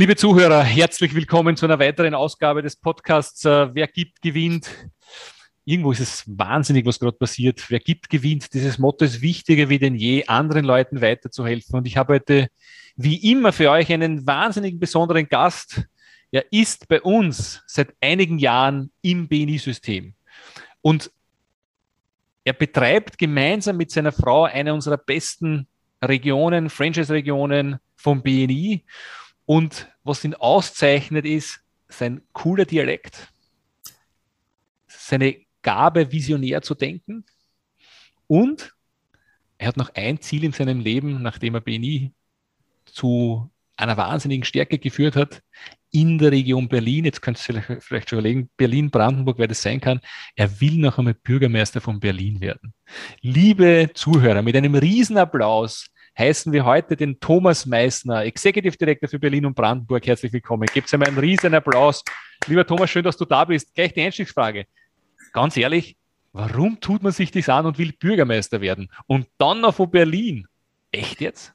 Liebe Zuhörer, herzlich willkommen zu einer weiteren Ausgabe des Podcasts äh, Wer gibt, gewinnt. Irgendwo ist es wahnsinnig, was gerade passiert. Wer gibt, gewinnt. Dieses Motto ist wichtiger wie denn je, anderen Leuten weiterzuhelfen. Und ich habe heute, wie immer, für euch einen wahnsinnig besonderen Gast. Er ist bei uns seit einigen Jahren im BNI-System. Und er betreibt gemeinsam mit seiner Frau eine unserer besten Regionen, Franchise-Regionen vom BNI. Und was ihn auszeichnet, ist sein cooler Dialekt, seine Gabe, visionär zu denken. Und er hat noch ein Ziel in seinem Leben, nachdem er BNI zu einer wahnsinnigen Stärke geführt hat, in der Region Berlin, jetzt könnt ihr vielleicht schon überlegen, Berlin, Brandenburg, wer das sein kann, er will noch einmal Bürgermeister von Berlin werden. Liebe Zuhörer, mit einem Riesenapplaus heißen wir heute den Thomas Meissner, Executive Director für Berlin und Brandenburg. Herzlich willkommen. Gebt einmal einen riesen Applaus. Lieber Thomas, schön, dass du da bist. Gleich die Einstiegsfrage. Ganz ehrlich, warum tut man sich das an und will Bürgermeister werden? Und dann noch von Berlin. Echt jetzt?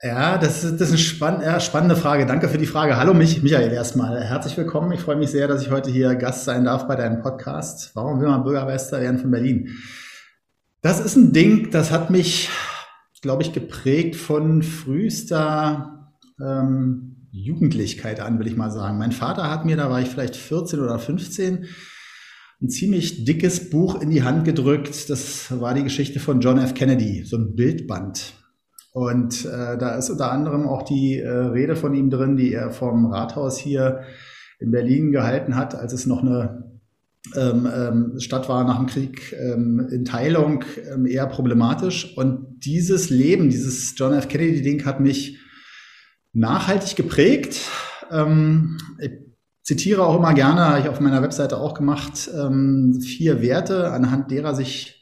Ja, das ist, das ist eine spann ja, spannende Frage. Danke für die Frage. Hallo mich, Michael erstmal. Herzlich willkommen. Ich freue mich sehr, dass ich heute hier Gast sein darf bei deinem Podcast. Warum will man Bürgermeister werden von Berlin? Das ist ein Ding, das hat mich glaube ich, geprägt von frühester ähm, Jugendlichkeit an, will ich mal sagen. Mein Vater hat mir, da war ich vielleicht 14 oder 15, ein ziemlich dickes Buch in die Hand gedrückt. Das war die Geschichte von John F. Kennedy, so ein Bildband. Und äh, da ist unter anderem auch die äh, Rede von ihm drin, die er vom Rathaus hier in Berlin gehalten hat, als es noch eine ähm, ähm, Stadt war nach dem Krieg ähm, in Teilung ähm, eher problematisch. Und dieses Leben, dieses John F. Kennedy-Ding hat mich nachhaltig geprägt. Ähm, ich zitiere auch immer gerne, habe ich auf meiner Webseite auch gemacht, ähm, vier Werte, anhand derer sich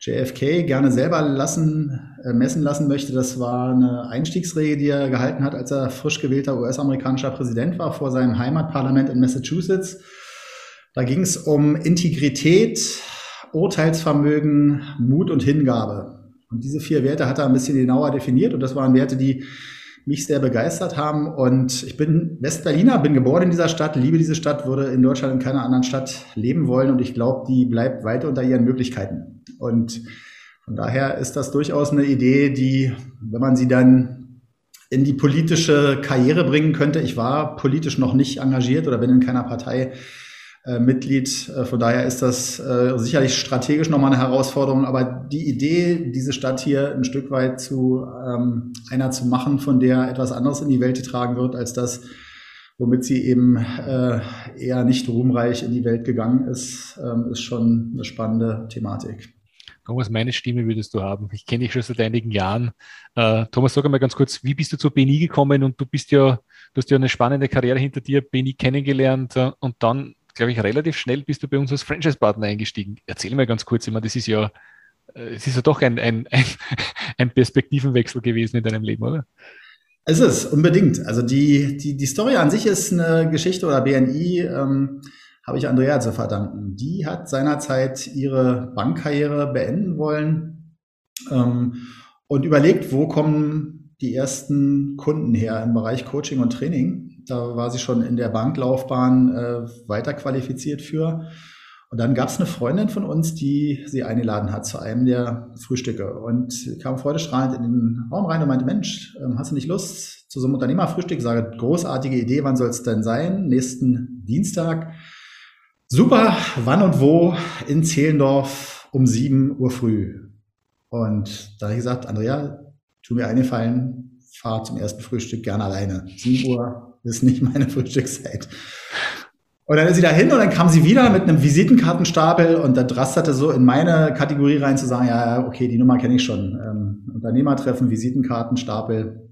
JFK gerne selber lassen, äh, messen lassen möchte. Das war eine Einstiegsregel, die er gehalten hat, als er frisch gewählter US-amerikanischer Präsident war vor seinem Heimatparlament in Massachusetts. Da ging es um Integrität, Urteilsvermögen, Mut und Hingabe. Und diese vier Werte hat er ein bisschen genauer definiert und das waren Werte, die mich sehr begeistert haben. Und ich bin Westberliner, bin geboren in dieser Stadt, liebe diese Stadt, würde in Deutschland in keiner anderen Stadt leben wollen und ich glaube, die bleibt weiter unter ihren Möglichkeiten. Und von daher ist das durchaus eine Idee, die, wenn man sie dann in die politische Karriere bringen könnte, ich war politisch noch nicht engagiert oder bin in keiner Partei, äh, Mitglied. Äh, von daher ist das äh, sicherlich strategisch nochmal eine Herausforderung. Aber die Idee, diese Stadt hier ein Stück weit zu ähm, einer zu machen, von der etwas anderes in die Welt getragen wird, als das, womit sie eben eher nicht ruhmreich in die Welt gegangen ist, ähm, ist schon eine spannende Thematik. Thomas, meine Stimme würdest du haben. Ich kenne dich schon seit einigen Jahren. Thomas, sag einmal ganz kurz, wie bist du zu BNI gekommen? Und du bist ja, du hast ja eine spannende Karriere hinter dir, BNI kennengelernt und dann glaube ich, relativ schnell bist du bei uns als Franchise-Partner eingestiegen. Erzähl mir ganz kurz, ich meine, das ist ja, äh, es ist ja doch ein, ein, ein, ein Perspektivenwechsel gewesen in deinem Leben, oder? Es ist unbedingt. Also die, die, die Story an sich ist eine Geschichte oder BNI ähm, habe ich Andrea zu verdanken. Die hat seinerzeit ihre Bankkarriere beenden wollen ähm, und überlegt, wo kommen die ersten Kunden her im Bereich Coaching und Training. Da war sie schon in der Banklaufbahn äh, weiter qualifiziert für. Und dann gab es eine Freundin von uns, die sie eingeladen hat zu einem der Frühstücke und kam freudestrahlend in den Raum rein und meinte, Mensch, ähm, hast du nicht Lust zu so einem Unternehmerfrühstück? Ich sage, großartige Idee, wann soll es denn sein? Nächsten Dienstag. Super, wann und wo? In Zehlendorf um 7 Uhr früh. Und da habe ich gesagt, Andrea, tu mir einen Gefallen, fahr zum ersten Frühstück gerne alleine. 7 Uhr das ist nicht meine Frühstückszeit. Und dann ist sie da hin und dann kam sie wieder mit einem Visitenkartenstapel und da drasterte so in meine Kategorie rein zu sagen, ja, okay, die Nummer kenne ich schon. Ähm, Unternehmertreffen, Visitenkartenstapel.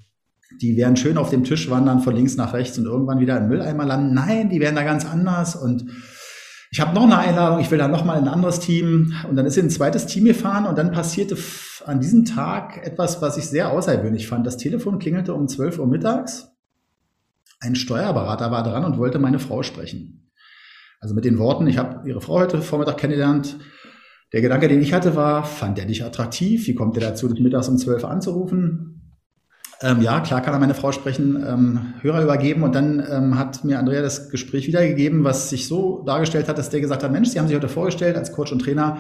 die werden schön auf dem Tisch wandern von links nach rechts und irgendwann wieder im Mülleimer landen. Nein, die werden da ganz anders und ich habe noch eine Einladung, ich will da noch mal ein anderes Team und dann ist sie ein zweites Team gefahren und dann passierte an diesem Tag etwas, was ich sehr außergewöhnlich fand. Das Telefon klingelte um 12 Uhr mittags. Ein Steuerberater war dran und wollte meine Frau sprechen. Also mit den Worten, ich habe Ihre Frau heute Vormittag kennengelernt. Der Gedanke, den ich hatte, war, fand er dich attraktiv? Wie kommt er dazu, dich mittags um 12 Uhr anzurufen? Ähm, ja, klar kann er meine Frau sprechen, ähm, Hörer übergeben und dann ähm, hat mir Andrea das Gespräch wiedergegeben, was sich so dargestellt hat, dass der gesagt hat, Mensch, Sie haben sich heute vorgestellt als Coach und Trainer.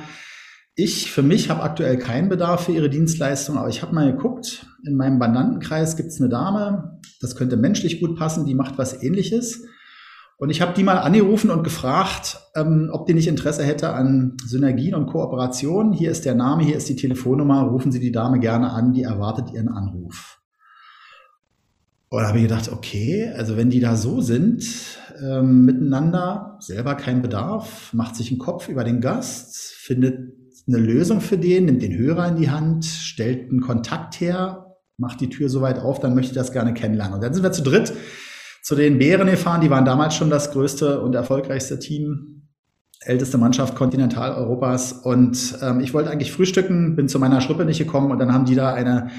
Ich für mich habe aktuell keinen Bedarf für Ihre Dienstleistung, aber ich habe mal geguckt, in meinem Bandantenkreis gibt es eine Dame, das könnte menschlich gut passen, die macht was ähnliches. Und ich habe die mal angerufen und gefragt, ähm, ob die nicht Interesse hätte an Synergien und Kooperationen. Hier ist der Name, hier ist die Telefonnummer, rufen Sie die Dame gerne an, die erwartet Ihren Anruf. Und da habe ich gedacht, okay, also wenn die da so sind, ähm, miteinander, selber kein Bedarf, macht sich einen Kopf über den Gast, findet eine Lösung für den, nimmt den Hörer in die Hand, stellt einen Kontakt her, macht die Tür so weit auf, dann möchte ich das gerne kennenlernen. Und dann sind wir zu dritt zu den Bären gefahren, die waren damals schon das größte und erfolgreichste Team, älteste Mannschaft Kontinentaleuropas. Und ähm, ich wollte eigentlich frühstücken, bin zu meiner Schrippe nicht gekommen und dann haben die da eine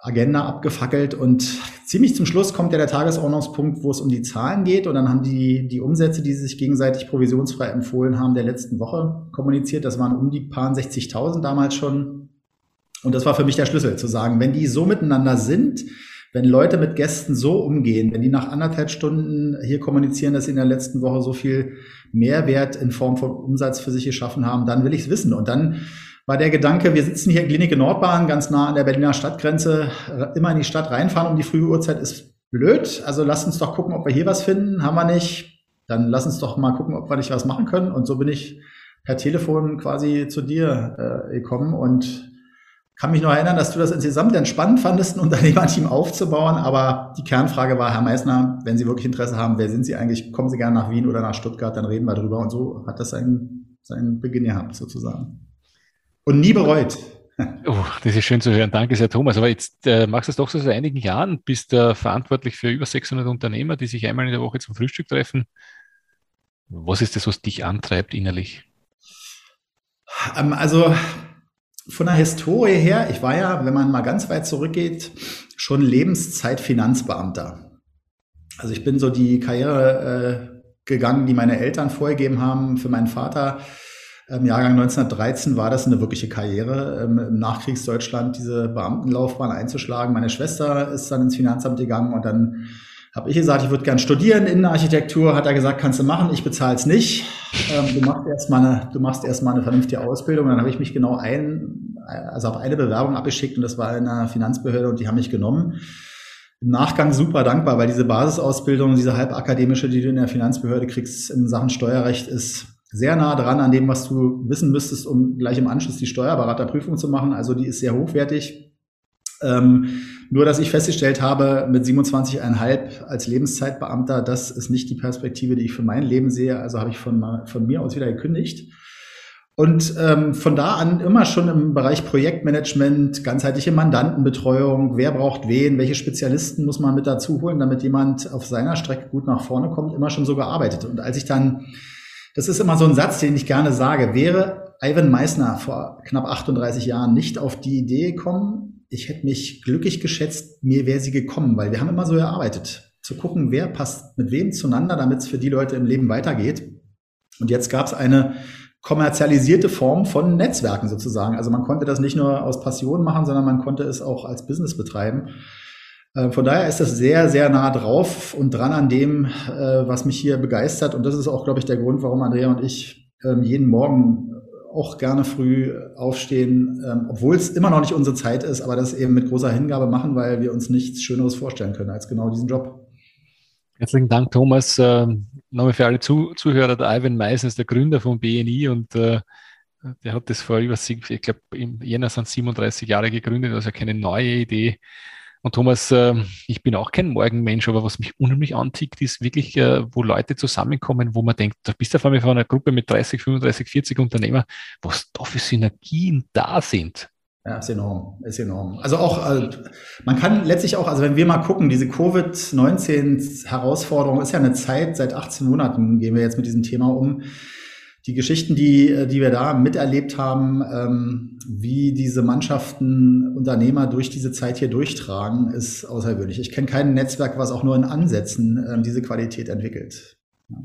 Agenda abgefackelt und ziemlich zum Schluss kommt ja der Tagesordnungspunkt, wo es um die Zahlen geht und dann haben die die Umsätze, die sie sich gegenseitig provisionsfrei empfohlen haben, der letzten Woche kommuniziert. Das waren um die paar 60.000 damals schon und das war für mich der Schlüssel zu sagen, wenn die so miteinander sind, wenn Leute mit Gästen so umgehen, wenn die nach anderthalb Stunden hier kommunizieren, dass sie in der letzten Woche so viel Mehrwert in Form von Umsatz für sich geschaffen haben, dann will ich es wissen und dann war der Gedanke, wir sitzen hier in Klinik in Nordbahn, ganz nah an der Berliner Stadtgrenze, immer in die Stadt reinfahren um die frühe Uhrzeit ist blöd. Also lass uns doch gucken, ob wir hier was finden. Haben wir nicht, dann lass uns doch mal gucken, ob wir nicht was machen können. Und so bin ich per Telefon quasi zu dir äh, gekommen und kann mich noch erinnern, dass du das insgesamt entspannt fandest, ein Unternehmerteam aufzubauen. Aber die Kernfrage war, Herr Meissner, wenn Sie wirklich Interesse haben, wer sind Sie eigentlich? Kommen Sie gerne nach Wien oder nach Stuttgart, dann reden wir drüber. Und so hat das seinen, seinen Beginn gehabt, sozusagen. Und nie bereut. Oh, das ist schön zu hören. Danke sehr, Thomas. Aber jetzt äh, machst du es doch so seit einigen Jahren, bist äh, verantwortlich für über 600 Unternehmer, die sich einmal in der Woche zum Frühstück treffen. Was ist das, was dich antreibt innerlich? Ähm, also von der Historie her, ich war ja, wenn man mal ganz weit zurückgeht, schon Lebenszeit-Finanzbeamter. Also ich bin so die Karriere äh, gegangen, die meine Eltern vorgegeben haben. Für meinen Vater im Jahrgang 1913 war das eine wirkliche Karriere, ähm, im Nachkriegsdeutschland diese Beamtenlaufbahn einzuschlagen. Meine Schwester ist dann ins Finanzamt gegangen und dann habe ich gesagt, ich würde gern studieren Innenarchitektur. Hat er gesagt, kannst du machen, ich bezahle es nicht. Ähm, du machst erstmal eine, du machst erstmal eine vernünftige Ausbildung. Und dann habe ich mich genau ein, also auf eine Bewerbung abgeschickt und das war in einer Finanzbehörde und die haben mich genommen. Im Nachgang super dankbar, weil diese Basisausbildung, diese halbakademische, die du in der Finanzbehörde kriegst in Sachen Steuerrecht, ist sehr nah dran an dem, was du wissen müsstest, um gleich im Anschluss die Steuerberaterprüfung zu machen. Also die ist sehr hochwertig. Ähm, nur, dass ich festgestellt habe, mit 27,5 als Lebenszeitbeamter, das ist nicht die Perspektive, die ich für mein Leben sehe. Also habe ich von, von mir aus wieder gekündigt. Und ähm, von da an immer schon im Bereich Projektmanagement, ganzheitliche Mandantenbetreuung, wer braucht wen, welche Spezialisten muss man mit dazu holen, damit jemand auf seiner Strecke gut nach vorne kommt, immer schon so gearbeitet. Und als ich dann das ist immer so ein Satz, den ich gerne sage. Wäre Ivan Meissner vor knapp 38 Jahren nicht auf die Idee gekommen, ich hätte mich glücklich geschätzt, mir wäre sie gekommen, weil wir haben immer so erarbeitet, zu gucken, wer passt mit wem zueinander, damit es für die Leute im Leben weitergeht. Und jetzt gab es eine kommerzialisierte Form von Netzwerken sozusagen. Also man konnte das nicht nur aus Passion machen, sondern man konnte es auch als Business betreiben. Äh, von daher ist das sehr, sehr nah drauf und dran an dem, äh, was mich hier begeistert. Und das ist auch, glaube ich, der Grund, warum Andrea und ich ähm, jeden Morgen auch gerne früh aufstehen, ähm, obwohl es immer noch nicht unsere Zeit ist, aber das eben mit großer Hingabe machen, weil wir uns nichts Schöneres vorstellen können als genau diesen Job. Herzlichen Dank, Thomas. Ähm, nochmal für alle Zuhörer, der Ivan Meisen ist der Gründer von BNI und äh, der hat das vor über, ich glaube, im Jänner sind 37 Jahre gegründet, also keine neue Idee. Und Thomas, ähm, ich bin auch kein Morgenmensch, aber was mich unheimlich antickt, ist wirklich, äh, wo Leute zusammenkommen, wo man denkt, da bist du vor allem von einer Gruppe mit 30, 35, 40 Unternehmer, was da für Synergien da sind. Ja, ist enorm, ist enorm. Also auch, äh, man kann letztlich auch, also wenn wir mal gucken, diese Covid-19-Herausforderung ist ja eine Zeit, seit 18 Monaten gehen wir jetzt mit diesem Thema um. Die Geschichten, die, äh, die wir da miterlebt haben, ähm, wie diese Mannschaften, Unternehmer durch diese Zeit hier durchtragen, ist außergewöhnlich. Ich kenne kein Netzwerk, was auch nur in Ansätzen äh, diese Qualität entwickelt. Ja.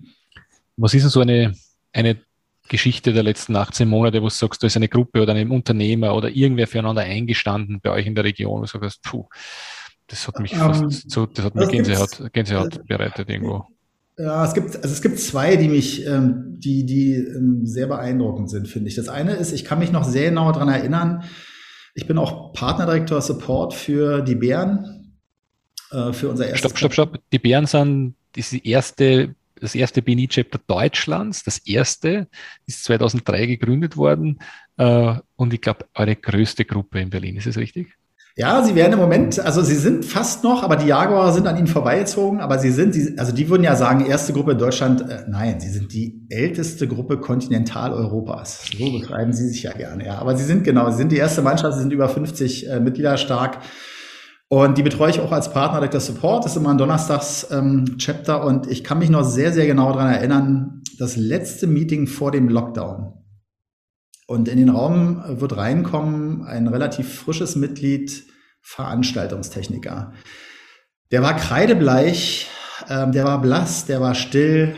Was ist denn so eine, eine Geschichte der letzten 18 Monate, wo du sagst, da ist eine Gruppe oder ein Unternehmer oder irgendwer füreinander eingestanden bei euch in der Region, wo du sagst, puh, das hat mich fast um, so, das hat mir Gänsehaut, Gänsehaut bereitet irgendwo. Ja, es gibt, also es gibt zwei, die mich, ähm, die, die ähm, sehr beeindruckend sind, finde ich. Das eine ist, ich kann mich noch sehr genau daran erinnern, ich bin auch Partnerdirektor Support für die Bären, äh, für unser erstes. Stopp, stopp, stopp. Die Bären sind, das ist erste das erste BNI-Chapter Deutschlands, das erste, ist 2003 gegründet worden äh, und ich glaube, eure größte Gruppe in Berlin. Ist es richtig? Ja, sie werden im Moment, also sie sind fast noch, aber die Jaguar sind an ihnen vorbeigezogen, aber sie sind, also die würden ja sagen, erste Gruppe in Deutschland, äh, nein, sie sind die älteste Gruppe Kontinentaleuropas. So beschreiben sie sich ja gerne, ja. Aber sie sind genau, sie sind die erste Mannschaft, sie sind über 50 äh, Mitglieder stark und die betreue ich auch als Partner Director Support. Das ist immer ein Donnerstags-Chapter. Ähm, und ich kann mich noch sehr, sehr genau daran erinnern, das letzte Meeting vor dem Lockdown. Und in den Raum wird reinkommen ein relativ frisches Mitglied, Veranstaltungstechniker. Der war kreidebleich, ähm, der war blass, der war still.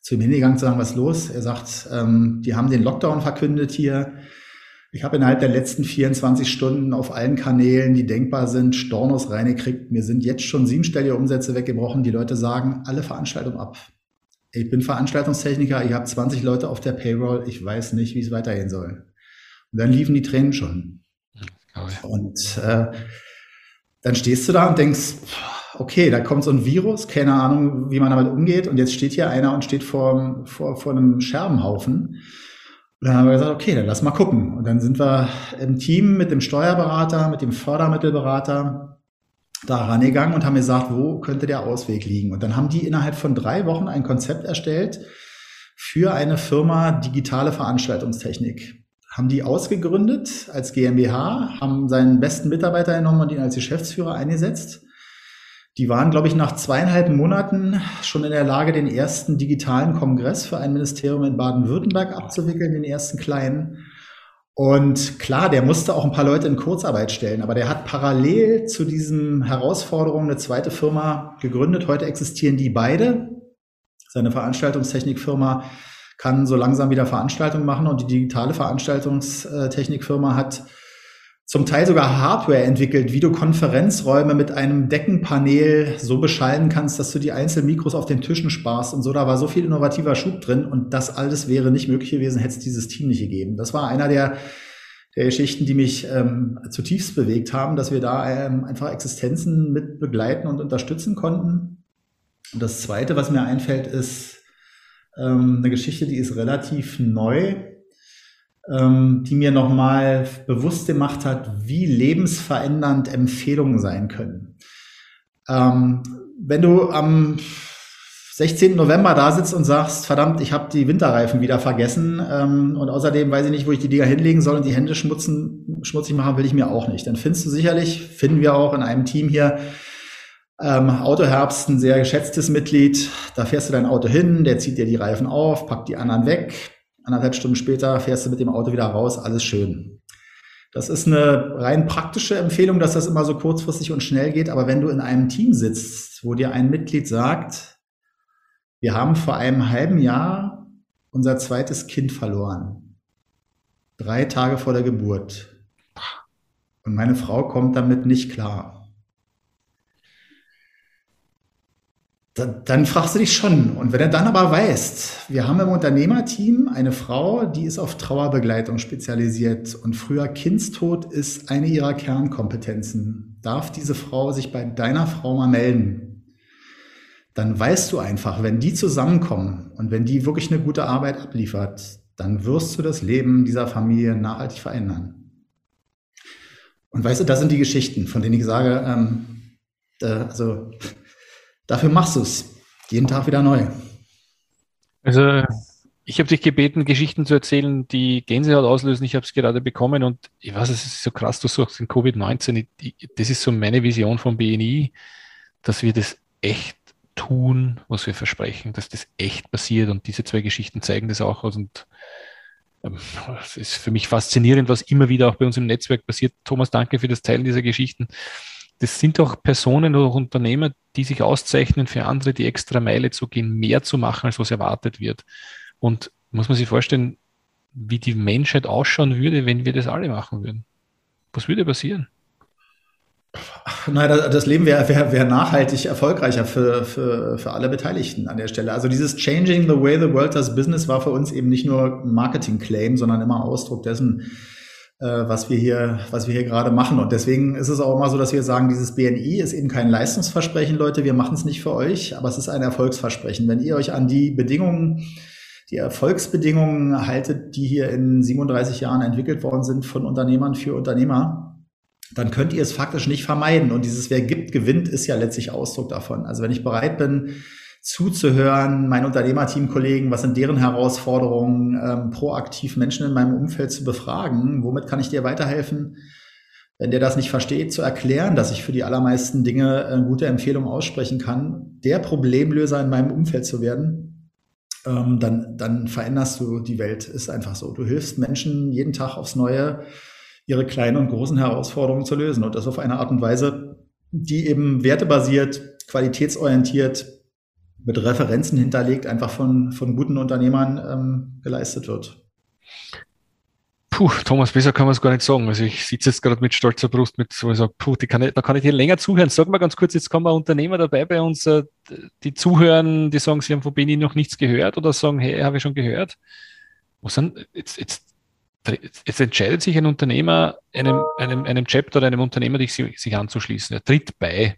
Zu ihm hingegangen zu sagen, was los? Er sagt, ähm, die haben den Lockdown verkündet hier. Ich habe innerhalb der letzten 24 Stunden auf allen Kanälen, die denkbar sind, Stornos reingekriegt. Mir sind jetzt schon siebenstellige Umsätze weggebrochen. Die Leute sagen alle Veranstaltungen ab. Ich bin Veranstaltungstechniker, ich habe 20 Leute auf der Payroll, ich weiß nicht, wie es weitergehen soll. Und dann liefen die Tränen schon. Und äh, dann stehst du da und denkst, okay, da kommt so ein Virus, keine Ahnung, wie man damit umgeht. Und jetzt steht hier einer und steht vor, vor, vor einem Scherbenhaufen. Und dann haben wir gesagt, okay, dann lass mal gucken. Und dann sind wir im Team mit dem Steuerberater, mit dem Fördermittelberater da rangegangen und haben gesagt, wo könnte der Ausweg liegen? Und dann haben die innerhalb von drei Wochen ein Konzept erstellt für eine Firma digitale Veranstaltungstechnik. Haben die ausgegründet als GmbH, haben seinen besten Mitarbeiter genommen und ihn als Geschäftsführer eingesetzt die waren, glaube ich, nach zweieinhalb Monaten schon in der Lage, den ersten digitalen Kongress für ein Ministerium in Baden-Württemberg abzuwickeln, den ersten kleinen. Und klar, der musste auch ein paar Leute in Kurzarbeit stellen, aber der hat parallel zu diesen Herausforderungen eine zweite Firma gegründet. Heute existieren die beide. Seine Veranstaltungstechnikfirma kann so langsam wieder Veranstaltungen machen und die digitale Veranstaltungstechnikfirma hat zum Teil sogar Hardware entwickelt, wie du Konferenzräume mit einem Deckenpanel so beschallen kannst, dass du die einzelnen Mikros auf den Tischen sparst und so. Da war so viel innovativer Schub drin und das alles wäre nicht möglich gewesen, hätte es dieses Team nicht gegeben. Das war einer der, der Geschichten, die mich ähm, zutiefst bewegt haben, dass wir da ähm, einfach Existenzen mit begleiten und unterstützen konnten. Und das Zweite, was mir einfällt, ist ähm, eine Geschichte, die ist relativ neu ähm, die mir nochmal bewusst gemacht hat, wie lebensverändernd Empfehlungen sein können. Ähm, wenn du am 16. November da sitzt und sagst, verdammt, ich habe die Winterreifen wieder vergessen ähm, und außerdem weiß ich nicht, wo ich die Dinger hinlegen soll und die Hände schmutzen, schmutzig machen will ich mir auch nicht. Dann findest du sicherlich, finden wir auch in einem Team hier, ähm, Autoherbst, ein sehr geschätztes Mitglied. Da fährst du dein Auto hin, der zieht dir die Reifen auf, packt die anderen weg, anderthalb Stunden später fährst du mit dem Auto wieder raus, alles schön. Das ist eine rein praktische Empfehlung, dass das immer so kurzfristig und schnell geht. Aber wenn du in einem Team sitzt, wo dir ein Mitglied sagt, wir haben vor einem halben Jahr unser zweites Kind verloren. Drei Tage vor der Geburt. Und meine Frau kommt damit nicht klar. Dann, dann fragst du dich schon. Und wenn du dann aber weißt, wir haben im Unternehmerteam eine Frau, die ist auf Trauerbegleitung spezialisiert und früher Kindstod ist eine ihrer Kernkompetenzen. Darf diese Frau sich bei deiner Frau mal melden? Dann weißt du einfach, wenn die zusammenkommen und wenn die wirklich eine gute Arbeit abliefert, dann wirst du das Leben dieser Familie nachhaltig verändern. Und weißt du, das sind die Geschichten, von denen ich sage, ähm, äh, also Dafür machst du es. Jeden Tag wieder neu. Also Ich habe dich gebeten, Geschichten zu erzählen, die Gänsehaut auslösen. Ich habe es gerade bekommen und ich weiß, es ist so krass, du sagst in Covid-19. Das ist so meine Vision vom BNI, dass wir das echt tun, was wir versprechen, dass das echt passiert. Und diese zwei Geschichten zeigen das auch aus. Und ähm, es ist für mich faszinierend, was immer wieder auch bei uns im Netzwerk passiert. Thomas, danke für das Teilen dieser Geschichten. Das sind auch Personen oder Unternehmer, die sich auszeichnen für andere, die extra Meile zu gehen, mehr zu machen, als was erwartet wird. Und muss man sich vorstellen, wie die Menschheit ausschauen würde, wenn wir das alle machen würden. Was würde passieren? Naja, das Leben wäre wär, wär nachhaltig erfolgreicher für, für, für alle Beteiligten an der Stelle. Also dieses Changing the way the world does business war für uns eben nicht nur Marketing-Claim, sondern immer Ausdruck dessen, was wir hier, was wir hier gerade machen. Und deswegen ist es auch immer so, dass wir sagen, dieses BNI ist eben kein Leistungsversprechen, Leute. Wir machen es nicht für euch, aber es ist ein Erfolgsversprechen. Wenn ihr euch an die Bedingungen die Erfolgsbedingungen haltet, die hier in 37 Jahren entwickelt worden sind von Unternehmern für Unternehmer, dann könnt ihr es faktisch nicht vermeiden. Und dieses Wer gibt, gewinnt ist ja letztlich Ausdruck davon. Also wenn ich bereit bin, zuzuhören, mein Unternehmerteamkollegen, was sind deren Herausforderungen, ähm, proaktiv Menschen in meinem Umfeld zu befragen, womit kann ich dir weiterhelfen? Wenn der das nicht versteht, zu erklären, dass ich für die allermeisten Dinge eine gute Empfehlung aussprechen kann, der Problemlöser in meinem Umfeld zu werden, ähm, dann, dann veränderst du die Welt. Ist einfach so. Du hilfst Menschen jeden Tag aufs Neue, ihre kleinen und großen Herausforderungen zu lösen. Und das auf eine Art und Weise, die eben wertebasiert, qualitätsorientiert, mit Referenzen hinterlegt, einfach von, von guten Unternehmern ähm, geleistet wird. Puh, Thomas, besser kann man es gar nicht sagen. Also ich sitze jetzt gerade mit stolzer Brust mit so, ich sage, puh, kann ich, da kann ich hier länger zuhören. Sag mal ganz kurz, jetzt kommen wir Unternehmer dabei bei uns, äh, die zuhören, die sagen, sie haben von Beni noch nichts gehört oder sagen, hey, habe ich schon gehört. Was sind, jetzt, jetzt jetzt entscheidet sich ein Unternehmer, einem, einem, einem Chapter oder einem Unternehmer, sich, sich anzuschließen. Er tritt bei.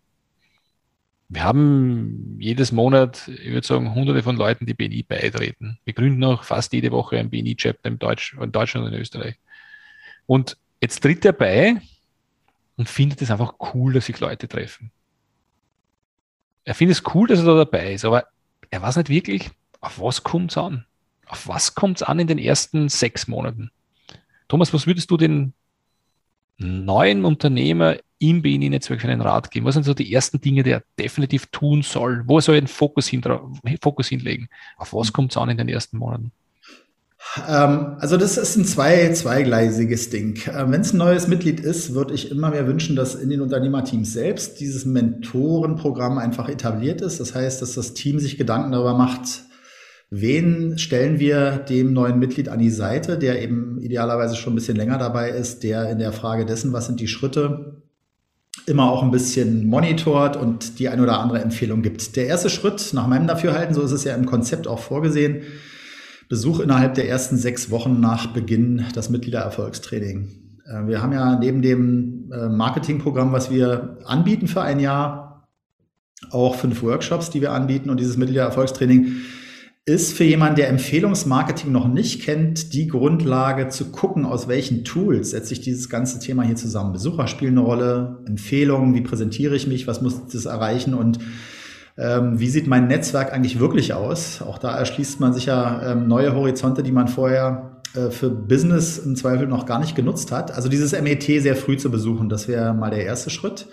Wir haben jedes Monat, ich würde sagen, hunderte von Leuten, die BNI beitreten. Wir gründen auch fast jede Woche ein BNI-Chapter in, Deutsch, in Deutschland und in Österreich. Und jetzt tritt er bei und findet es einfach cool, dass sich Leute treffen. Er findet es cool, dass er da dabei ist, aber er weiß nicht wirklich, auf was kommt es an? Auf was kommt es an in den ersten sechs Monaten? Thomas, was würdest du den neuen Unternehmer im BNI-Netzwerk für einen Rat geben? Was sind so die ersten Dinge, die er definitiv tun soll? Wo soll er den Fokus, hin, Fokus hinlegen? Auf was kommt es an in den ersten Monaten? Ähm, also das ist ein zwei, zweigleisiges Ding. Ähm, Wenn es ein neues Mitglied ist, würde ich immer mehr wünschen, dass in den Unternehmerteams selbst dieses Mentorenprogramm einfach etabliert ist. Das heißt, dass das Team sich Gedanken darüber macht, Wen stellen wir dem neuen Mitglied an die Seite, der eben idealerweise schon ein bisschen länger dabei ist, der in der Frage dessen, was sind die Schritte, immer auch ein bisschen monitort und die ein oder andere Empfehlung gibt. Der erste Schritt, nach meinem Dafürhalten, so ist es ja im Konzept auch vorgesehen, Besuch innerhalb der ersten sechs Wochen nach Beginn das Mitgliedererfolgstraining. Äh, wir haben ja neben dem äh, Marketingprogramm, was wir anbieten für ein Jahr, auch fünf Workshops, die wir anbieten und dieses Mitgliedererfolgstraining ist für jemanden, der Empfehlungsmarketing noch nicht kennt, die Grundlage zu gucken, aus welchen Tools setze ich dieses ganze Thema hier zusammen. Besucher spielen eine Rolle, Empfehlungen, wie präsentiere ich mich, was muss das erreichen und ähm, wie sieht mein Netzwerk eigentlich wirklich aus? Auch da erschließt man sich ja ähm, neue Horizonte, die man vorher äh, für Business im Zweifel noch gar nicht genutzt hat. Also dieses MET sehr früh zu besuchen, das wäre mal der erste Schritt.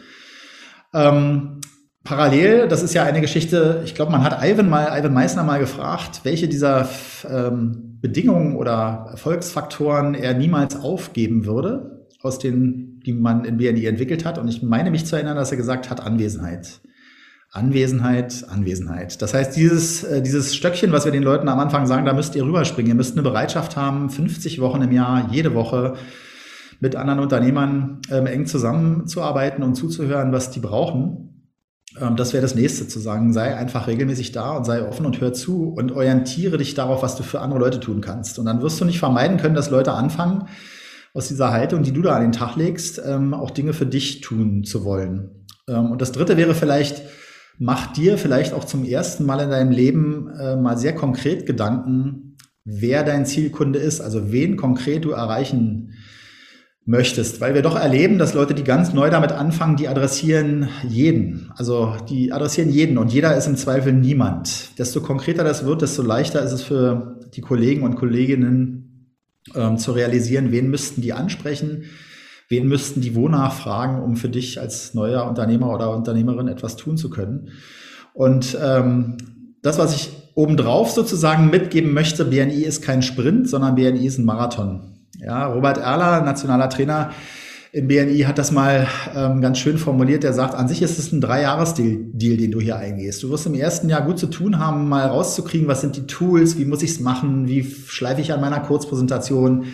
Ähm, Parallel, das ist ja eine Geschichte, ich glaube, man hat Ivan mal, Ivan Meissner mal gefragt, welche dieser ähm, Bedingungen oder Erfolgsfaktoren er niemals aufgeben würde, aus den, die man in BNI entwickelt hat. Und ich meine mich zu erinnern, dass er gesagt hat, Anwesenheit. Anwesenheit, Anwesenheit. Das heißt, dieses, äh, dieses Stöckchen, was wir den Leuten am Anfang sagen, da müsst ihr rüberspringen. Ihr müsst eine Bereitschaft haben, 50 Wochen im Jahr, jede Woche mit anderen Unternehmern ähm, eng zusammenzuarbeiten und zuzuhören, was die brauchen das wäre das nächste zu sagen. Sei einfach regelmäßig da und sei offen und hör zu und orientiere dich darauf, was du für andere Leute tun kannst. Und dann wirst du nicht vermeiden können, dass Leute anfangen, aus dieser Haltung, die du da an den Tag legst, ähm, auch Dinge für dich tun zu wollen. Ähm, und das dritte wäre vielleicht, mach dir vielleicht auch zum ersten Mal in deinem Leben äh, mal sehr konkret Gedanken, wer dein Zielkunde ist, also wen konkret du erreichen möchtest, weil wir doch erleben, dass Leute, die ganz neu damit anfangen, die adressieren jeden. Also die adressieren jeden und jeder ist im Zweifel niemand. Desto konkreter das wird, desto leichter ist es für die Kollegen und Kolleginnen ähm, zu realisieren, wen müssten die ansprechen, wen müssten die wo nachfragen, um für dich als neuer Unternehmer oder Unternehmerin etwas tun zu können. Und ähm, das, was ich obendrauf sozusagen mitgeben möchte, BNI ist kein Sprint, sondern BNI ist ein Marathon. Ja, Robert Erler, nationaler Trainer im BNI, hat das mal ähm, ganz schön formuliert. Der sagt, an sich ist es ein Dreijahres-Deal, den du hier eingehst. Du wirst im ersten Jahr gut zu tun haben, mal rauszukriegen, was sind die Tools, wie muss ich es machen, wie schleife ich an meiner Kurzpräsentation.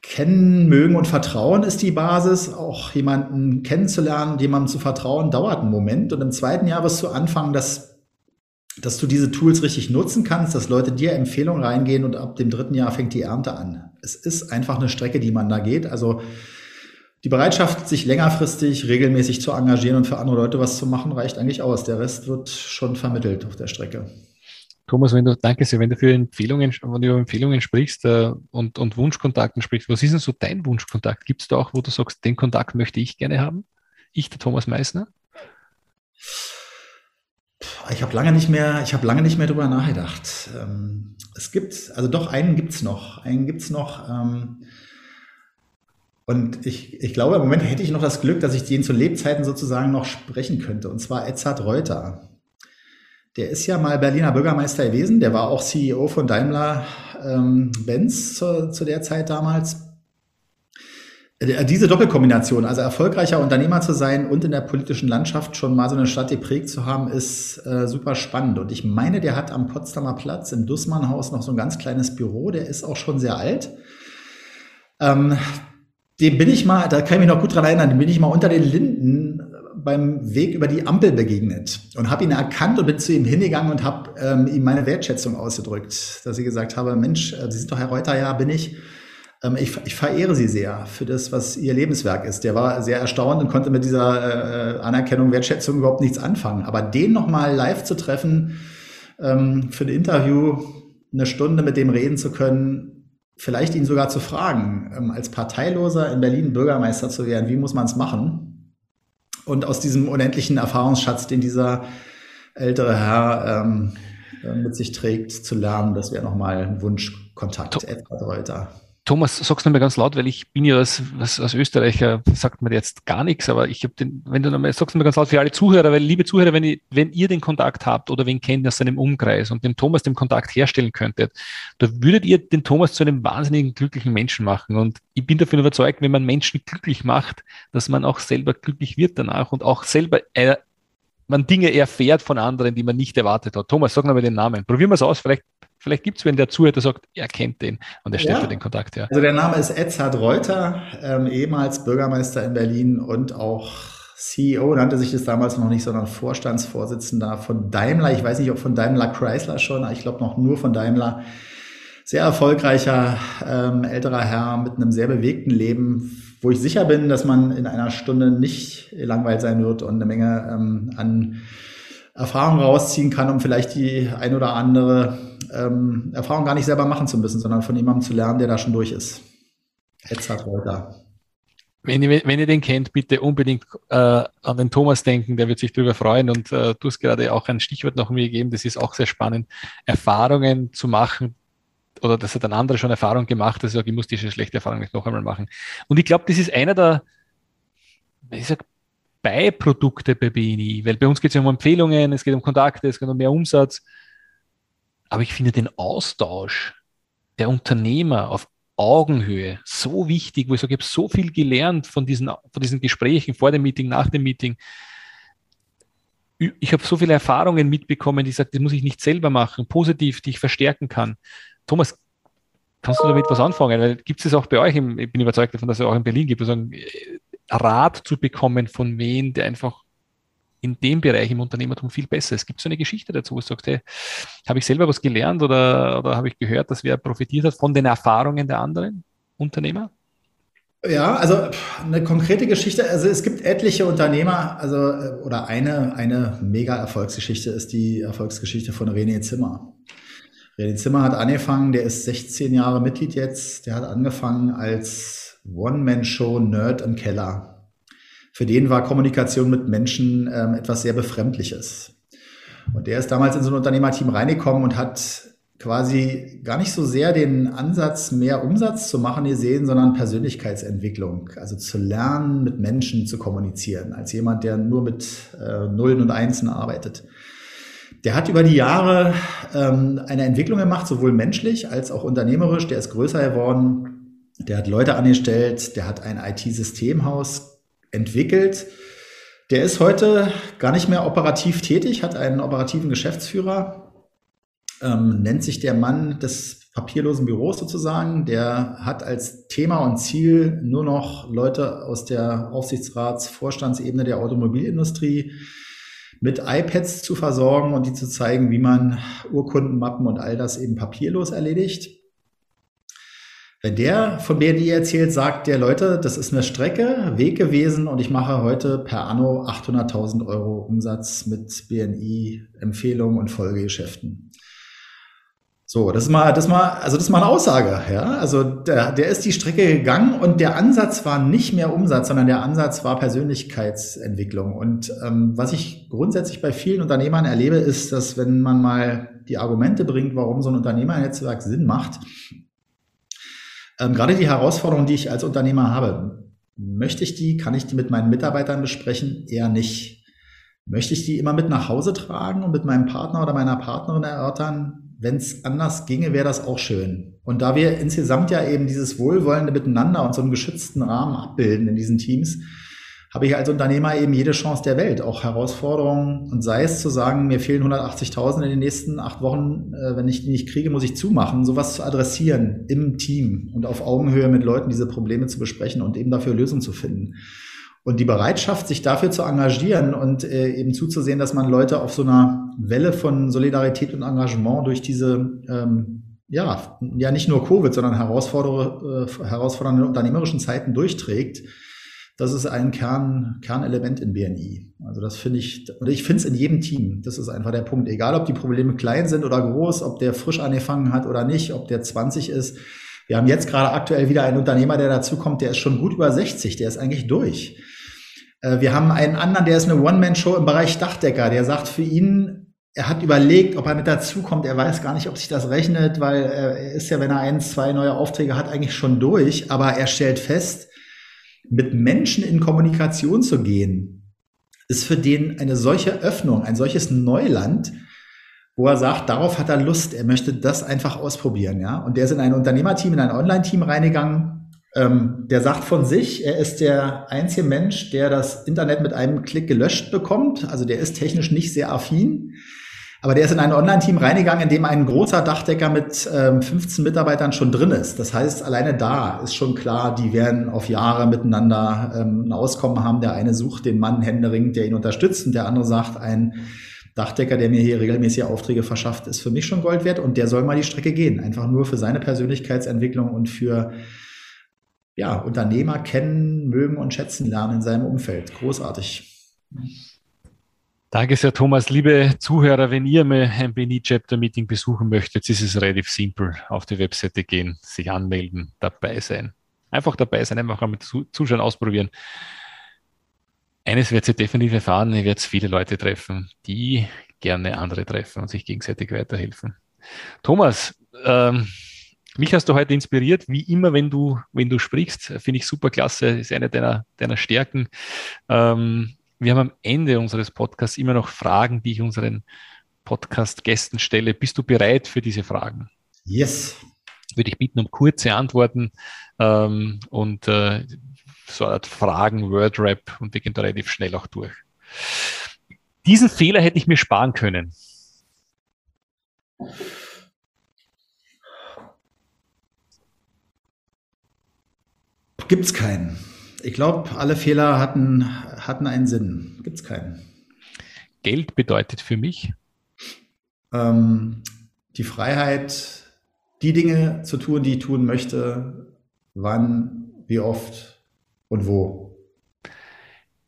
Kennen, mögen und vertrauen ist die Basis. Auch jemanden kennenzulernen, jemandem zu vertrauen, dauert einen Moment. Und im zweiten Jahr wirst du anfangen, das dass du diese Tools richtig nutzen kannst, dass Leute dir Empfehlungen reingehen und ab dem dritten Jahr fängt die Ernte an. Es ist einfach eine Strecke, die man da geht. Also die Bereitschaft, sich längerfristig regelmäßig zu engagieren und für andere Leute was zu machen, reicht eigentlich aus. Der Rest wird schon vermittelt auf der Strecke. Thomas, wenn du, danke sehr, wenn du für Empfehlungen, wenn du über Empfehlungen sprichst äh, und, und Wunschkontakten sprichst, was ist denn so dein Wunschkontakt? Gibt es da auch, wo du sagst, den Kontakt möchte ich gerne haben? Ich, der Thomas Meissner? Ich habe lange nicht mehr, ich habe lange nicht mehr drüber nachgedacht. Ähm, es gibt, also doch einen gibt's noch, einen gibt's noch. Ähm, und ich, ich glaube, im Moment hätte ich noch das Glück, dass ich den zu Lebzeiten sozusagen noch sprechen könnte. Und zwar Edzard Reuter. Der ist ja mal Berliner Bürgermeister gewesen. Der war auch CEO von Daimler ähm, Benz zu, zu der Zeit damals. Äh, diese Doppelkombination, also erfolgreicher Unternehmer zu sein und in der politischen Landschaft schon mal so eine Stadt geprägt zu haben, ist äh, super spannend. Und ich meine, der hat am Potsdamer Platz im Dussmannhaus noch so ein ganz kleines Büro. Der ist auch schon sehr alt. Ähm, dem bin ich mal, da kann ich mich noch gut dran erinnern, dem bin ich mal unter den Linden beim Weg über die Ampel begegnet und habe ihn erkannt und bin zu ihm hingegangen und habe ähm, ihm meine Wertschätzung ausgedrückt, dass ich gesagt habe, Mensch, äh, Sie sind doch Herr Reuter, ja, bin ich. Ähm, ich, ich, verehre sie sehr für das, was ihr Lebenswerk ist. Der war sehr erstaunt und konnte mit dieser äh, Anerkennung, Wertschätzung überhaupt nichts anfangen. Aber den nochmal live zu treffen, ähm, für ein Interview eine Stunde mit dem reden zu können, vielleicht ihn sogar zu fragen, ähm, als Parteiloser in Berlin Bürgermeister zu werden, wie muss man es machen? Und aus diesem unendlichen Erfahrungsschatz, den dieser ältere Herr ähm, äh, mit sich trägt, zu lernen, das wäre nochmal ein Wunschkontakt. Edward Reuter. Thomas, sag's nochmal ganz laut, weil ich bin ja als, als, als Österreicher, sagt mir jetzt gar nichts, aber ich habe den, wenn du nochmal, sag's nochmal ganz laut für alle Zuhörer, weil liebe Zuhörer, wenn, ihr, wenn ihr den Kontakt habt oder wen kennt aus seinem Umkreis und dem Thomas den Kontakt herstellen könntet, da würdet ihr den Thomas zu einem wahnsinnigen glücklichen Menschen machen. Und ich bin davon überzeugt, wenn man Menschen glücklich macht, dass man auch selber glücklich wird danach und auch selber äh, man Dinge erfährt von anderen, die man nicht erwartet hat. Thomas, sag nochmal den Namen. Probieren wir es aus, vielleicht Vielleicht gibt es wen, der zuhört, der sagt, er kennt den und er stellt ja. den Kontakt her. Also der Name ist Edzard Reuter, ähm, ehemals Bürgermeister in Berlin und auch CEO, nannte sich das damals noch nicht, sondern Vorstandsvorsitzender von Daimler. Ich weiß nicht, ob von Daimler Chrysler schon, ich glaube noch nur von Daimler. Sehr erfolgreicher ähm, älterer Herr mit einem sehr bewegten Leben, wo ich sicher bin, dass man in einer Stunde nicht langweilt sein wird und eine Menge ähm, an Erfahrung rausziehen kann, um vielleicht die ein oder andere ähm, Erfahrung gar nicht selber machen zu müssen, sondern von jemandem zu lernen, der da schon durch ist. Edzard Reuter. Wenn ihr, wenn ihr den kennt, bitte unbedingt äh, an den Thomas denken, der wird sich darüber freuen. Und äh, du hast gerade auch ein Stichwort noch mir gegeben, das ist auch sehr spannend, Erfahrungen zu machen, oder das hat ein anderer schon Erfahrung gemacht, dass ich sage, ich muss diese schlechte Erfahrung nicht noch einmal machen. Und ich glaube, das ist einer der, ich sag, Beiprodukte bei BNI, weil bei uns geht es ja um Empfehlungen, es geht um Kontakte, es geht um mehr Umsatz. Aber ich finde den Austausch der Unternehmer auf Augenhöhe so wichtig, wo ich sage, ich habe so viel gelernt von diesen, von diesen Gesprächen vor dem Meeting, nach dem Meeting. Ich habe so viele Erfahrungen mitbekommen, die sagen, das muss ich nicht selber machen, positiv, die ich verstärken kann. Thomas, kannst du damit was anfangen? Gibt es auch bei euch, im, ich bin überzeugt davon, dass es auch in Berlin gibt, sagen, Rat zu bekommen von wen, der einfach in dem Bereich im Unternehmertum viel besser ist. Gibt es so eine Geschichte dazu, wo du sagst, hey, habe ich selber was gelernt oder, oder habe ich gehört, dass wer profitiert hat von den Erfahrungen der anderen Unternehmer? Ja, also eine konkrete Geschichte, also es gibt etliche Unternehmer, also oder eine, eine mega Erfolgsgeschichte ist die Erfolgsgeschichte von René Zimmer. René Zimmer hat angefangen, der ist 16 Jahre Mitglied jetzt, der hat angefangen als One-Man-Show Nerd im Keller. Für den war Kommunikation mit Menschen ähm, etwas sehr Befremdliches. Und der ist damals in so ein Unternehmerteam reingekommen und hat quasi gar nicht so sehr den Ansatz, mehr Umsatz zu machen gesehen, sondern Persönlichkeitsentwicklung. Also zu lernen, mit Menschen zu kommunizieren, als jemand, der nur mit äh, Nullen und Einsen arbeitet. Der hat über die Jahre ähm, eine Entwicklung gemacht, sowohl menschlich als auch unternehmerisch. Der ist größer geworden. Der hat Leute angestellt. Der hat ein IT-Systemhaus entwickelt. Der ist heute gar nicht mehr operativ tätig, hat einen operativen Geschäftsführer, ähm, nennt sich der Mann des papierlosen Büros sozusagen. Der hat als Thema und Ziel nur noch Leute aus der Aufsichtsratsvorstandsebene der Automobilindustrie mit iPads zu versorgen und die zu zeigen, wie man Urkunden, Mappen und all das eben papierlos erledigt. Wenn der von BNI erzählt, sagt der Leute, das ist eine Strecke, Weg gewesen und ich mache heute per Anno 800.000 Euro Umsatz mit BNI, Empfehlungen und Folgegeschäften. So, das ist mal, das ist mal, also das ist mal eine Aussage, ja. Also der, der ist die Strecke gegangen und der Ansatz war nicht mehr Umsatz, sondern der Ansatz war Persönlichkeitsentwicklung. Und ähm, was ich grundsätzlich bei vielen Unternehmern erlebe, ist, dass wenn man mal die Argumente bringt, warum so ein Unternehmernetzwerk Sinn macht, ähm, gerade die Herausforderungen, die ich als Unternehmer habe, möchte ich die, kann ich die mit meinen Mitarbeitern besprechen? Eher nicht. Möchte ich die immer mit nach Hause tragen und mit meinem Partner oder meiner Partnerin erörtern? wenn es anders ginge, wäre das auch schön. Und da wir insgesamt ja eben dieses wohlwollende Miteinander und so einen geschützten Rahmen abbilden in diesen Teams, habe ich als Unternehmer eben jede Chance der Welt, auch Herausforderungen und sei es zu sagen, mir fehlen 180.000 in den nächsten acht Wochen, äh, wenn ich die nicht kriege, muss ich zumachen, sowas zu adressieren im Team und auf Augenhöhe mit Leuten diese Probleme zu besprechen und eben dafür Lösungen zu finden. Und die Bereitschaft, sich dafür zu engagieren und äh, eben zuzusehen, dass man Leute auf so einer Welle von Solidarität und Engagement durch diese, ähm, ja, ja nicht nur Covid, sondern herausfordernde, äh, herausfordernde unternehmerischen Zeiten durchträgt, das ist ein Kern, Kernelement in BNI. Also das finde ich, oder ich finde es in jedem Team. Das ist einfach der Punkt. Egal, ob die Probleme klein sind oder groß, ob der frisch angefangen hat oder nicht, ob der 20 ist. Wir haben jetzt gerade aktuell wieder einen Unternehmer, der dazukommt, der ist schon gut über 60, der ist eigentlich durch. Äh, wir haben einen anderen, der ist eine One-Man-Show im Bereich Dachdecker. Der sagt für ihn, er hat überlegt, ob er mit dazukommt. Er weiß gar nicht, ob sich das rechnet, weil er ist ja, wenn er ein, zwei neue Aufträge hat, eigentlich schon durch. Aber er stellt fest, mit Menschen in Kommunikation zu gehen, ist für den eine solche Öffnung, ein solches Neuland, wo er sagt, darauf hat er Lust. Er möchte das einfach ausprobieren, ja. Und der ist in ein Unternehmerteam, in ein Online-Team reingegangen, ähm, der sagt von sich, er ist der einzige Mensch, der das Internet mit einem Klick gelöscht bekommt. Also der ist technisch nicht sehr affin. Aber der ist in ein Online-Team reingegangen, in dem ein großer Dachdecker mit ähm, 15 Mitarbeitern schon drin ist. Das heißt, alleine da ist schon klar, die werden auf Jahre miteinander ähm, ein Auskommen haben. Der eine sucht den Mann händeringend, der ihn unterstützt, und der andere sagt, ein Dachdecker, der mir hier regelmäßig Aufträge verschafft, ist für mich schon Gold wert und der soll mal die Strecke gehen. Einfach nur für seine Persönlichkeitsentwicklung und für ja, Unternehmer kennen, mögen und schätzen lernen in seinem Umfeld. Großartig. Danke sehr, Thomas. Liebe Zuhörer, wenn ihr mal ein Beni Chapter Meeting besuchen möchtet, ist es relativ simpel. Auf die Webseite gehen, sich anmelden, dabei sein. Einfach dabei sein, einfach mal zuschauen, ausprobieren. Eines wird ihr definitiv erfahren, ihr werdet viele Leute treffen, die gerne andere treffen und sich gegenseitig weiterhelfen. Thomas, ähm, mich hast du heute inspiriert, wie immer, wenn du, wenn du sprichst, finde ich super klasse, ist eine deiner, deiner Stärken. Ähm, wir haben am Ende unseres Podcasts immer noch Fragen, die ich unseren Podcast-Gästen stelle. Bist du bereit für diese Fragen? Yes. Würde ich bitten um kurze Antworten ähm, und äh, so eine Art Fragen, Word-Rap und wir gehen da relativ schnell auch durch. Diesen Fehler hätte ich mir sparen können. Gibt es keinen. Ich glaube, alle Fehler hatten, hatten einen Sinn. Gibt es keinen. Geld bedeutet für mich? Ähm, die Freiheit, die Dinge zu tun, die ich tun möchte, wann, wie oft und wo.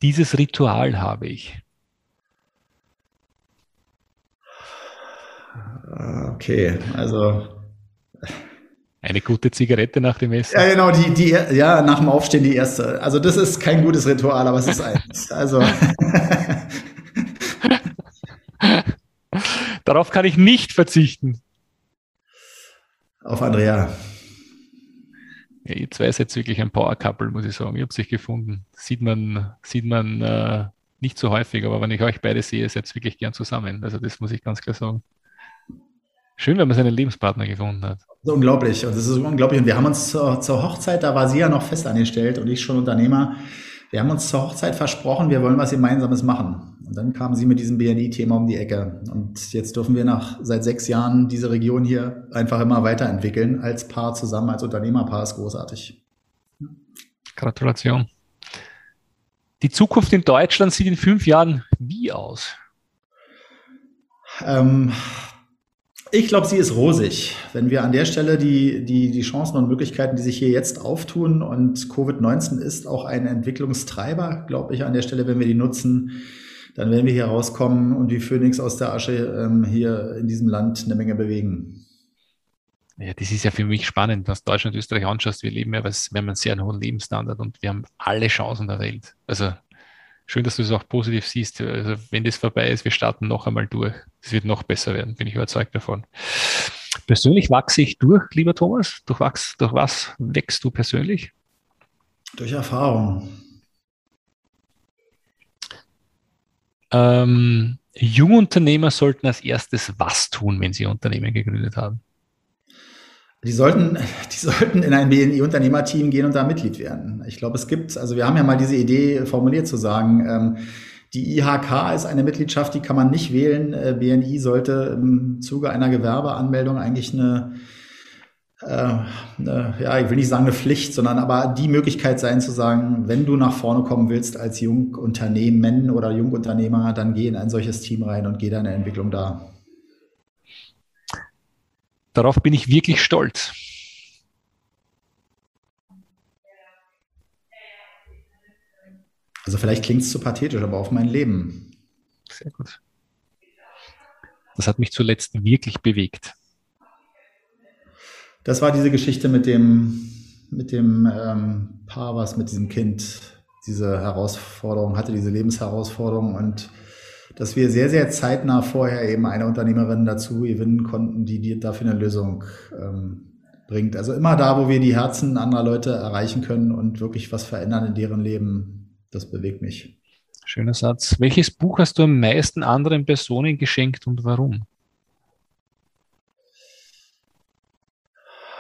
Dieses Ritual habe ich. Okay, also Eine gute Zigarette nach dem Essen. Ja, genau, die, die, ja, nach dem Aufstehen die erste. Also das ist kein gutes Ritual, aber es ist eins. Also. Darauf kann ich nicht verzichten. Auf Andrea. Ja, ihr zwei seid wirklich ein Power-Couple, muss ich sagen. Ihr habt sich gefunden. Sieht man, sieht man äh, nicht so häufig, aber wenn ich euch beide sehe, seid ihr wirklich gern zusammen. Also das muss ich ganz klar sagen. Schön, wenn man seinen Lebenspartner gefunden hat. unglaublich. Und das ist unglaublich. Und wir haben uns zur, zur Hochzeit, da war sie ja noch fest angestellt und ich schon Unternehmer. Wir haben uns zur Hochzeit versprochen, wir wollen was Gemeinsames machen. Und dann kam sie mit diesem BNI-Thema um die Ecke. Und jetzt dürfen wir nach seit sechs Jahren diese Region hier einfach immer weiterentwickeln. Als Paar zusammen, als Unternehmerpaar ist großartig. Gratulation. Die Zukunft in Deutschland sieht in fünf Jahren wie aus? Ähm, ich glaube, sie ist rosig. Wenn wir an der Stelle die, die, die Chancen und Möglichkeiten, die sich hier jetzt auftun und Covid-19 ist auch ein Entwicklungstreiber, glaube ich, an der Stelle, wenn wir die nutzen, dann werden wir hier rauskommen und wie Phönix aus der Asche ähm, hier in diesem Land eine Menge bewegen. Ja, das ist ja für mich spannend, was Deutschland und Österreich anschaust. Wir leben ja, wir haben einen sehr hohen Lebensstandard und wir haben alle Chancen der Welt. Also schön, dass du es auch positiv siehst. Also wenn das vorbei ist, wir starten noch einmal durch. Es wird noch besser werden, bin ich überzeugt davon. Persönlich wachse ich durch, lieber Thomas. Durch, wachs, durch was wächst du persönlich? Durch Erfahrung. Ähm, Jungunternehmer sollten als erstes was tun, wenn sie Unternehmen gegründet haben? Die sollten, die sollten in ein BNI-Unternehmerteam gehen und da Mitglied werden. Ich glaube, es gibt, also wir haben ja mal diese Idee formuliert zu sagen, ähm, die IHK ist eine Mitgliedschaft, die kann man nicht wählen. Äh, BNI sollte im Zuge einer Gewerbeanmeldung eigentlich eine, äh, eine, ja, ich will nicht sagen eine Pflicht, sondern aber die Möglichkeit sein zu sagen, wenn du nach vorne kommen willst als Jungunternehmen oder Jungunternehmer, dann geh in ein solches Team rein und geh deine Entwicklung da. Darauf bin ich wirklich stolz. Also vielleicht klingt es zu pathetisch, aber auf mein Leben. Sehr gut. Das hat mich zuletzt wirklich bewegt. Das war diese Geschichte mit dem, mit dem ähm, Paar, was mit diesem Kind diese Herausforderung hatte, diese Lebensherausforderung und dass wir sehr, sehr zeitnah vorher eben eine Unternehmerin dazu gewinnen konnten, die, die dafür eine Lösung ähm, bringt. Also immer da, wo wir die Herzen anderer Leute erreichen können und wirklich was verändern in deren Leben, das bewegt mich. Schöner Satz. Welches Buch hast du am meisten anderen Personen geschenkt und warum?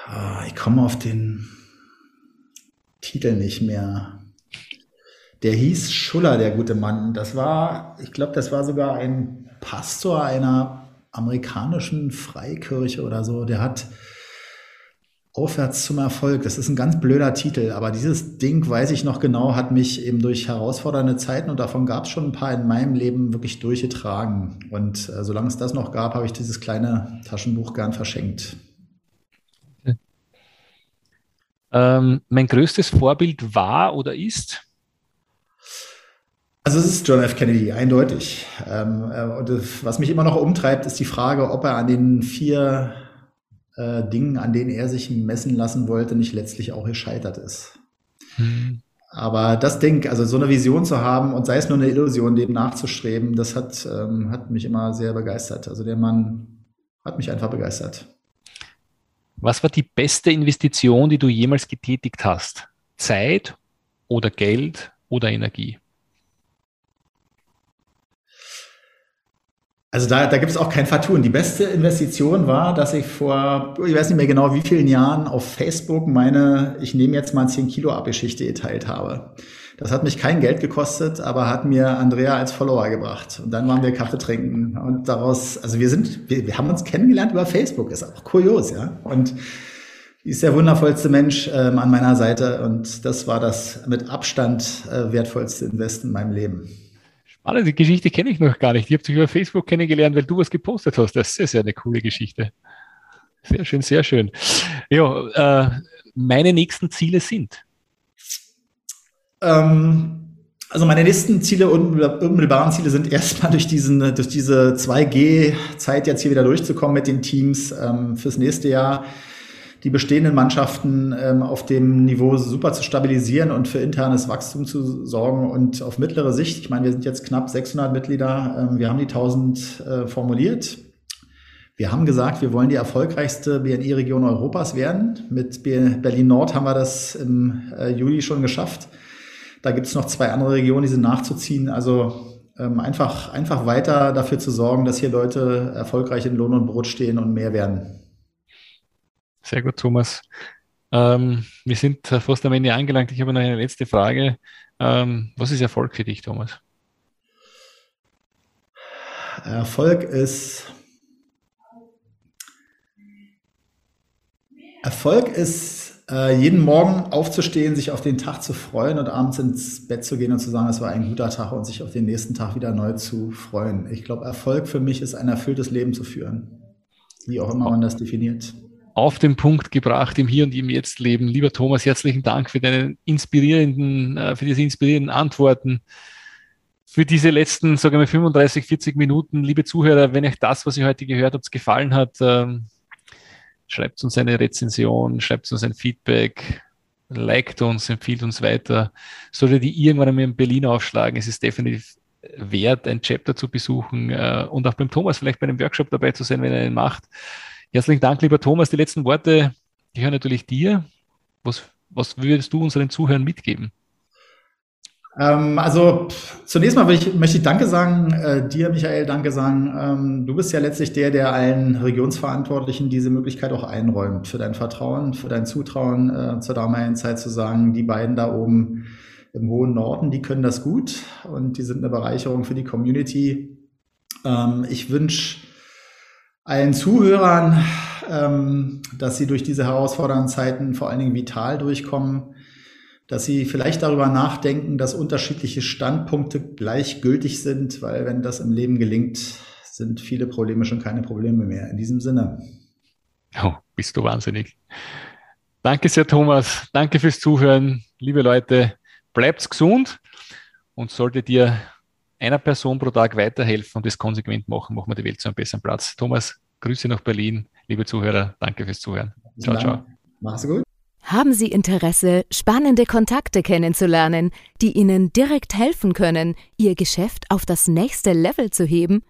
Ah, ich komme auf den Titel nicht mehr. Der hieß Schuller, der gute Mann. Das war, ich glaube, das war sogar ein Pastor einer amerikanischen Freikirche oder so. Der hat Aufwärts zum Erfolg. Das ist ein ganz blöder Titel, aber dieses Ding, weiß ich noch genau, hat mich eben durch herausfordernde Zeiten und davon gab es schon ein paar in meinem Leben wirklich durchgetragen. Und äh, solange es das noch gab, habe ich dieses kleine Taschenbuch gern verschenkt. Ähm, mein größtes Vorbild war oder ist? Also es ist John F. Kennedy, eindeutig. Ähm, äh, und was mich immer noch umtreibt, ist die Frage, ob er an den vier äh, Dingen, an denen er sich messen lassen wollte, nicht letztlich auch gescheitert ist. Hm. Aber das Ding, also so eine Vision zu haben und sei es nur eine Illusion, dem nachzustreben, das hat, ähm, hat mich immer sehr begeistert. Also der Mann hat mich einfach begeistert. Was war die beste Investition, die du jemals getätigt hast? Zeit oder Geld oder Energie? Also da, da gibt es auch kein Vertun. Die beste Investition war, dass ich vor, ich weiß nicht mehr genau wie vielen Jahren auf Facebook meine, ich nehme jetzt mal 10 Kilo Abgeschichte geteilt habe. Das hat mich kein Geld gekostet, aber hat mir Andrea als Follower gebracht. Und dann waren wir Kaffee trinken. Und daraus, also wir sind, wir, wir haben uns kennengelernt über Facebook. Ist auch kurios, ja. Und die ist der wundervollste Mensch ähm, an meiner Seite. Und das war das mit Abstand äh, wertvollste Invest in meinem Leben. Spannend, die Geschichte kenne ich noch gar nicht. Ich habe dich über Facebook kennengelernt, weil du was gepostet hast. Das ist ja eine coole Geschichte. Sehr schön, sehr schön. Ja, äh, meine nächsten Ziele sind. Ähm, also meine nächsten Ziele, unmittelbaren Ziele sind erstmal durch, diesen, durch diese 2G-Zeit jetzt hier wieder durchzukommen mit den Teams ähm, fürs nächste Jahr die bestehenden Mannschaften ähm, auf dem Niveau super zu stabilisieren und für internes Wachstum zu sorgen und auf mittlere Sicht, ich meine, wir sind jetzt knapp 600 Mitglieder, ähm, wir haben die 1000 äh, formuliert. Wir haben gesagt, wir wollen die erfolgreichste BNI-Region Europas werden. Mit Berlin Nord haben wir das im äh, Juli schon geschafft. Da gibt es noch zwei andere Regionen, die sind nachzuziehen. Also ähm, einfach, einfach weiter dafür zu sorgen, dass hier Leute erfolgreich in Lohn und Brot stehen und mehr werden. Sehr gut, Thomas. Ähm, wir sind fast am Ende angelangt. Ich habe noch eine letzte Frage. Ähm, was ist Erfolg für dich, Thomas? Erfolg ist Erfolg ist äh, jeden Morgen aufzustehen, sich auf den Tag zu freuen und abends ins Bett zu gehen und zu sagen, es war ein guter Tag und sich auf den nächsten Tag wieder neu zu freuen. Ich glaube, Erfolg für mich ist ein erfülltes Leben zu führen. Wie auch immer man das definiert. Auf den Punkt gebracht im Hier und im Jetzt leben. Lieber Thomas, herzlichen Dank für deine inspirierenden, äh, für diese inspirierenden Antworten für diese letzten, sagen wir 35, 40 Minuten. Liebe Zuhörer, wenn euch das, was ihr heute gehört habt, gefallen hat, ähm, schreibt uns eine Rezension, schreibt uns ein Feedback, liked uns, empfiehlt uns weiter. Solltet ihr irgendwann einmal in Berlin aufschlagen, es ist definitiv wert, ein Chapter zu besuchen äh, und auch beim Thomas vielleicht bei einem Workshop dabei zu sein, wenn er einen macht. Herzlichen Dank, lieber Thomas. Die letzten Worte gehören natürlich dir. Was, was würdest du unseren Zuhörern mitgeben? Ähm, also zunächst mal ich, möchte ich Danke sagen, äh, dir, Michael, Danke sagen. Ähm, du bist ja letztlich der, der allen Regionsverantwortlichen diese Möglichkeit auch einräumt, für dein Vertrauen, für dein Zutrauen äh, zur damaligen Zeit zu sagen, die beiden da oben im hohen Norden, die können das gut und die sind eine Bereicherung für die Community. Ähm, ich wünsche allen Zuhörern, ähm, dass sie durch diese herausfordernden Zeiten vor allen Dingen vital durchkommen dass sie vielleicht darüber nachdenken, dass unterschiedliche Standpunkte gleichgültig sind, weil wenn das im Leben gelingt, sind viele Probleme schon keine Probleme mehr. In diesem Sinne. Oh, bist du wahnsinnig. Danke sehr, Thomas. Danke fürs Zuhören. Liebe Leute, bleibt gesund und solltet ihr einer Person pro Tag weiterhelfen und das konsequent machen, machen wir die Welt zu einem besseren Platz. Thomas, Grüße nach Berlin. Liebe Zuhörer, danke fürs Zuhören. Ciao, ciao. Mach's gut. Haben Sie Interesse, spannende Kontakte kennenzulernen, die Ihnen direkt helfen können, Ihr Geschäft auf das nächste Level zu heben?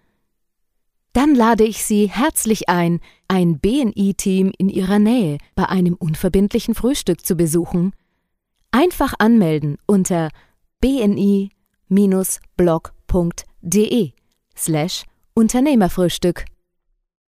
Dann lade ich Sie herzlich ein, ein BNI-Team in Ihrer Nähe bei einem unverbindlichen Frühstück zu besuchen. Einfach anmelden unter bni-blog.de slash Unternehmerfrühstück.